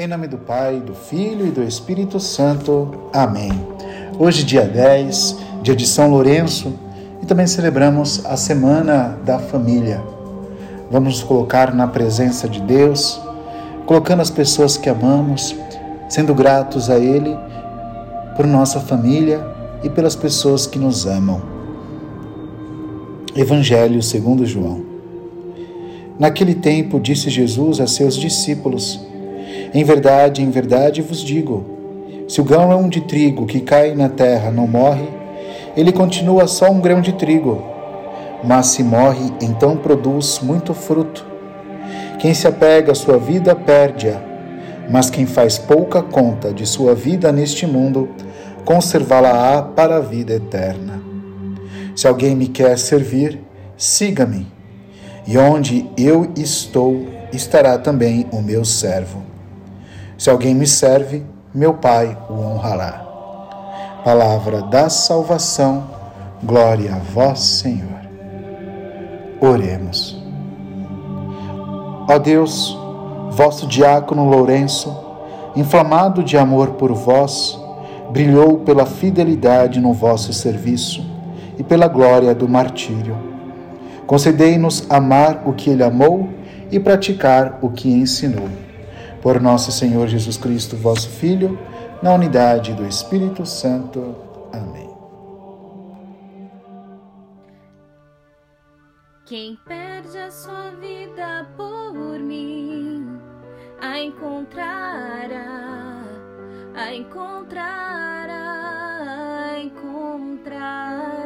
Em nome do Pai, do Filho e do Espírito Santo. Amém. Hoje, dia 10, dia de São Lourenço, e também celebramos a Semana da Família. Vamos nos colocar na presença de Deus, colocando as pessoas que amamos, sendo gratos a Ele por nossa família e pelas pessoas que nos amam. Evangelho segundo João. Naquele tempo disse Jesus a seus discípulos: em verdade, em verdade vos digo: se o grão de trigo que cai na terra não morre, ele continua só um grão de trigo. Mas se morre, então produz muito fruto. Quem se apega à sua vida perde-a, mas quem faz pouca conta de sua vida neste mundo, conservá-la-á para a vida eterna. Se alguém me quer servir, siga-me, e onde eu estou, estará também o meu servo. Se alguém me serve, meu Pai o honrará. Palavra da salvação, glória a vós, Senhor. Oremos. Ó Deus, vosso diácono Lourenço, inflamado de amor por vós, brilhou pela fidelidade no vosso serviço e pela glória do martírio. Concedei-nos amar o que ele amou e praticar o que ensinou por nosso Senhor Jesus Cristo, vosso Filho, na unidade do Espírito Santo. Amém. Quem perde a sua vida por mim, a encontrará, a encontrará, a encontrará.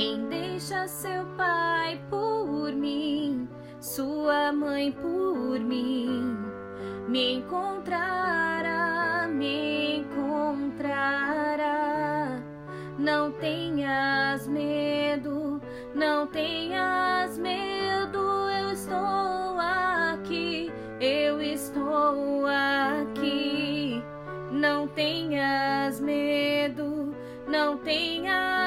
Quem deixa seu pai por mim, sua mãe por mim, me encontrará, me encontrará. Não tenhas medo, não tenhas medo, eu estou aqui, eu estou aqui. Não tenhas medo, não tenhas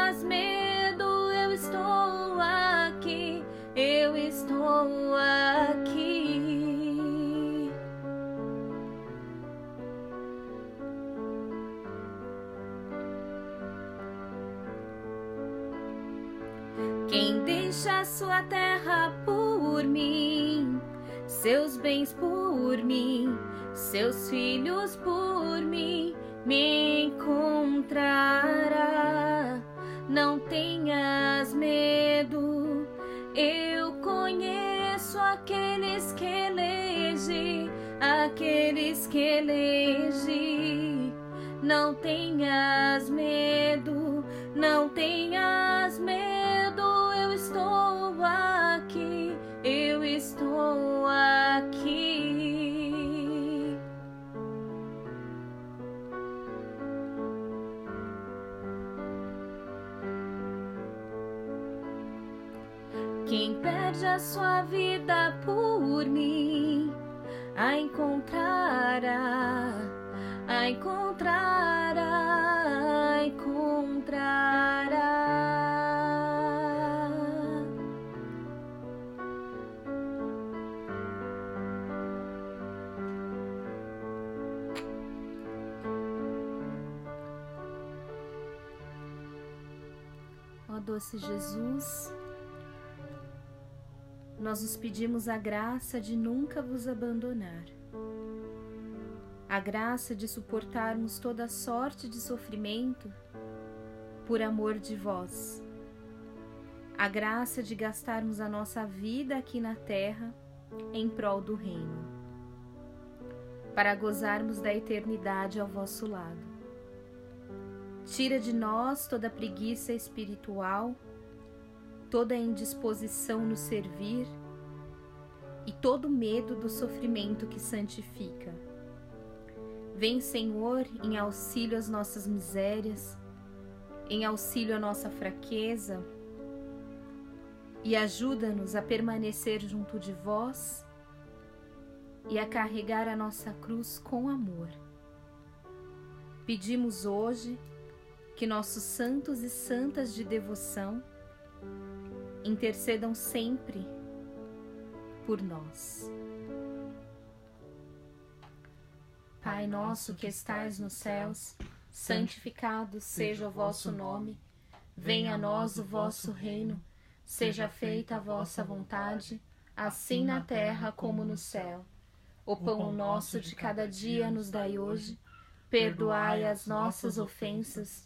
aqueles que elege, aqueles que elege. Não tenhas medo, não tenhas medo, Perde a sua vida por mim, a encontrará, a encontrará, a encontrará. Ó doce Jesus, nós os pedimos a graça de nunca vos abandonar, a graça de suportarmos toda sorte de sofrimento por amor de vós, a graça de gastarmos a nossa vida aqui na terra em prol do Reino, para gozarmos da eternidade ao vosso lado. Tira de nós toda preguiça espiritual toda indisposição no servir e todo medo do sofrimento que santifica. Vem, Senhor, em auxílio às nossas misérias, em auxílio à nossa fraqueza e ajuda-nos a permanecer junto de vós e a carregar a nossa cruz com amor. Pedimos hoje que nossos santos e santas de devoção intercedam sempre por nós. Pai nosso que estais nos céus, santificado seja o vosso nome. Venha a nós o vosso reino. Seja feita a vossa vontade, assim na terra como no céu. O pão nosso de cada dia nos dai hoje. Perdoai as nossas ofensas,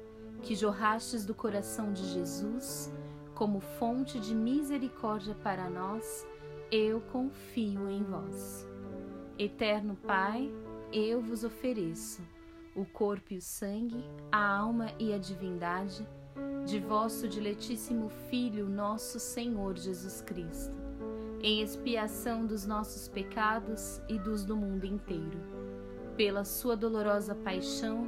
que jorrastes do coração de Jesus como fonte de misericórdia para nós, eu confio em vós. Eterno Pai, eu vos ofereço o corpo e o sangue, a alma e a divindade de vosso diletíssimo Filho, nosso Senhor Jesus Cristo, em expiação dos nossos pecados e dos do mundo inteiro. Pela sua dolorosa paixão,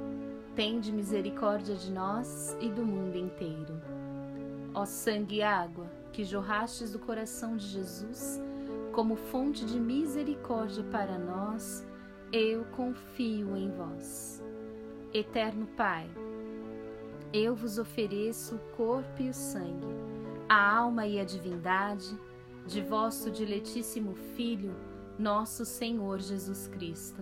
tende misericórdia de nós e do mundo inteiro. Ó sangue e água que jorrastes do coração de Jesus, como fonte de misericórdia para nós, eu confio em vós. Eterno Pai, eu vos ofereço o corpo e o sangue, a alma e a divindade de vosso diletíssimo Filho, nosso Senhor Jesus Cristo,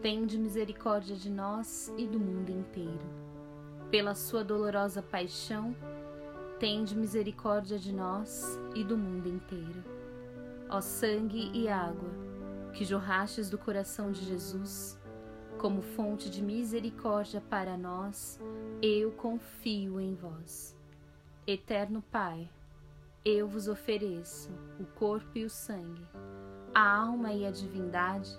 tende misericórdia de nós e do mundo inteiro. Pela sua dolorosa paixão, tende misericórdia de nós e do mundo inteiro. Ó sangue e água, que jorrastes do coração de Jesus, como fonte de misericórdia para nós, eu confio em vós. Eterno Pai, eu vos ofereço o corpo e o sangue, a alma e a divindade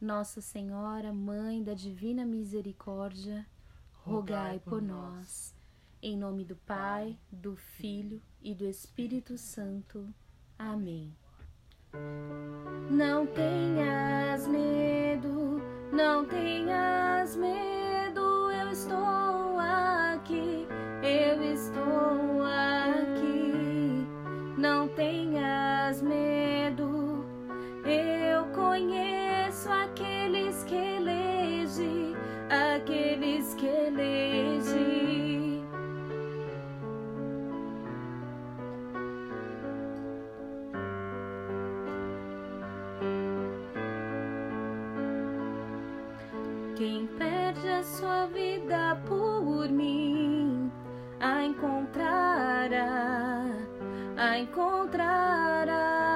Nossa Senhora, Mãe da Divina Misericórdia, rogai por nós. Em nome do Pai, do Filho e do Espírito Santo. Amém. Não tenhas medo não tenhas medo, Quem perde a sua vida por mim, a encontrará, a encontrará.